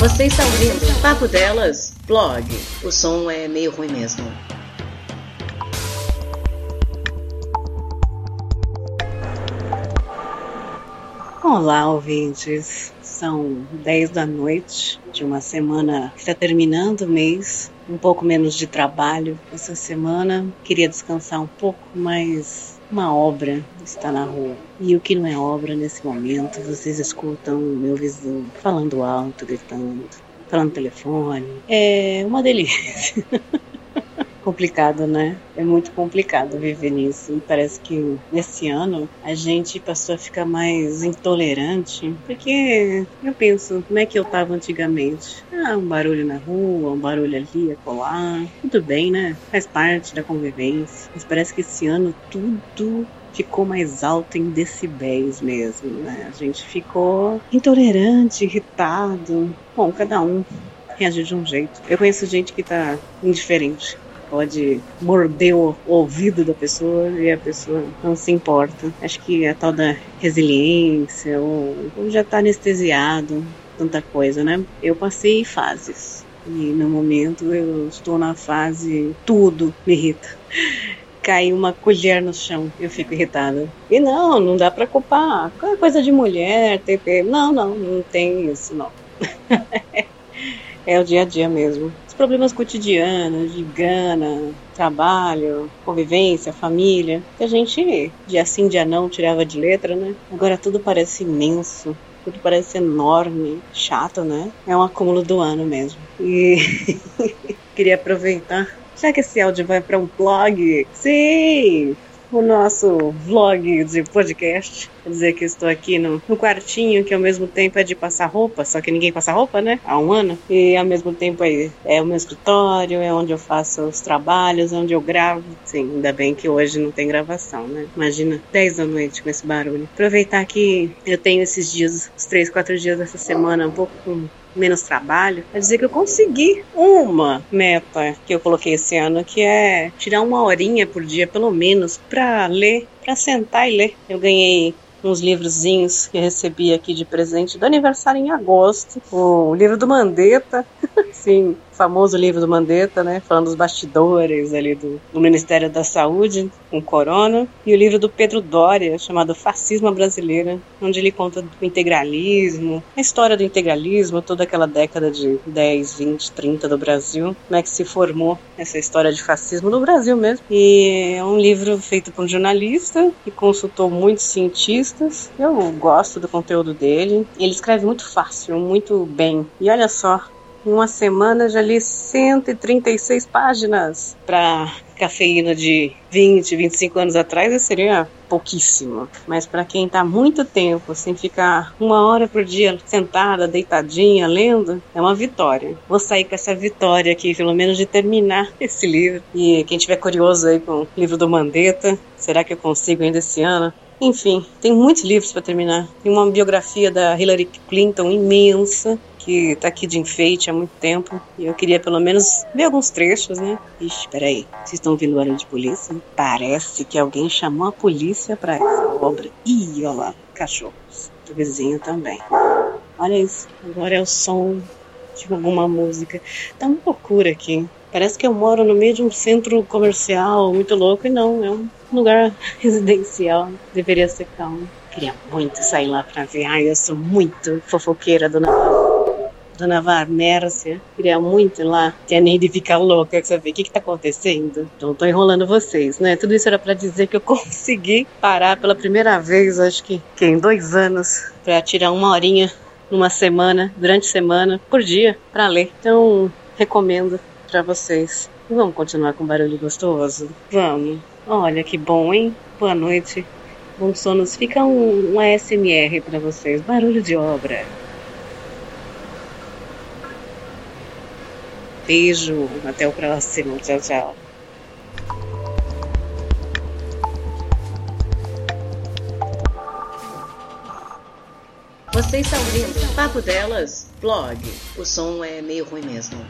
Você está ouvindo Papo Delas, blog. O som é meio ruim mesmo. Olá, ouvintes. São 10 da noite de uma semana que está terminando o mês. Um pouco menos de trabalho essa semana. Queria descansar um pouco, mas uma obra está na rua. E o que não é obra nesse momento, vocês escutam meu vizinho falando alto, gritando, falando no telefone. É uma delícia. complicado, né? É muito complicado viver nisso. E parece que nesse ano a gente passou a ficar mais intolerante, porque eu penso, como é que eu tava antigamente? Ah, um barulho na rua, um barulho ali, acolá. Tudo bem, né? Faz parte da convivência. Mas parece que esse ano tudo ficou mais alto em decibéis mesmo, né? A gente ficou intolerante, irritado. Bom, cada um reage de um jeito. Eu conheço gente que tá indiferente pode morder o ouvido da pessoa e a pessoa não se importa. Acho que a tal da resiliência, ou, ou já está anestesiado, tanta coisa, né? Eu passei fases. E no momento eu estou na fase tudo me irrita. Cai uma colher no chão, eu fico irritada. E não, não dá para culpar. É coisa de mulher, TP. Não, não, não tem isso, não. é o dia a dia mesmo problemas cotidianos, de grana, trabalho, convivência, família, que a gente, dia sim, dia não, tirava de letra, né? Agora tudo parece imenso, tudo parece enorme, chato, né? É um acúmulo do ano mesmo. E queria aproveitar. Já que esse áudio vai para um blog? Sim! o nosso vlog de podcast. Quer dizer que estou aqui no, no, quartinho, que ao mesmo tempo é de passar roupa, só que ninguém passa roupa, né? Há um ano. E ao mesmo tempo é, é o meu escritório, é onde eu faço os trabalhos, é onde eu gravo. Sim, ainda bem que hoje não tem gravação, né? Imagina 10 da noite com esse barulho. Aproveitar que eu tenho esses dias, os 3, 4 dias dessa semana, um pouco com menos trabalho, quer dizer que eu consegui uma meta que eu coloquei esse ano, que é tirar uma horinha por dia, pelo menos, para ler, para sentar e ler. Eu ganhei uns livrozinhos que recebi aqui de presente do aniversário em agosto. O livro do Mandetta, sim, famoso livro do Mandetta, né? Falando dos bastidores ali do, do Ministério da Saúde, com corona. E o livro do Pedro Doria, chamado Fascismo Brasileira, onde ele conta do integralismo, a história do integralismo, toda aquela década de 10, 20, 30 do Brasil, como é que se formou essa história de fascismo no Brasil mesmo. E é um livro feito por um jornalista que consultou muitos cientistas. Eu gosto do conteúdo dele. Ele escreve muito fácil, muito bem. E olha só, em uma semana já li 136 páginas. Para cafeína de 20, 25 anos atrás, seria pouquíssimo. Mas para quem está muito tempo sem ficar uma hora por dia sentada, deitadinha, lendo, é uma vitória. Vou sair com essa vitória aqui, pelo menos de terminar esse livro. E quem tiver curioso aí com o livro do Mandetta, será que eu consigo ainda esse ano? Enfim, tem muitos livros para terminar. Tem uma biografia da Hillary Clinton imensa, que tá aqui de enfeite há muito tempo. E eu queria pelo menos ver alguns trechos, né? Ixi, peraí. Vocês estão ouvindo barulho de polícia? Parece que alguém chamou a polícia para essa obra. Ih, olha lá, cachorros. Do vizinho também. Olha isso. Agora é o som de alguma música. Tá uma loucura aqui. Parece que eu moro no meio de um centro comercial muito louco e não, é um lugar residencial. Deveria ser calmo. Queria muito sair lá pra ver. Ai, eu sou muito fofoqueira, dona Dona Varmércia. Queria muito ir lá. Que a Neide fica louca, quer saber o que, que tá acontecendo. Então tô enrolando vocês, né? Tudo isso era para dizer que eu consegui parar pela primeira vez, acho que, que em dois anos, para tirar uma horinha numa semana, durante semana, por dia, para ler. Então, recomendo para vocês. Vamos continuar com barulho gostoso? Vamos. Olha que bom, hein? Boa noite. Bom sonos. Fica um, um ASMR para vocês. Barulho de obra. Beijo. Até o próximo. Tchau, tchau. Você está ouvindo Papo Delas, blog. O som é meio ruim mesmo.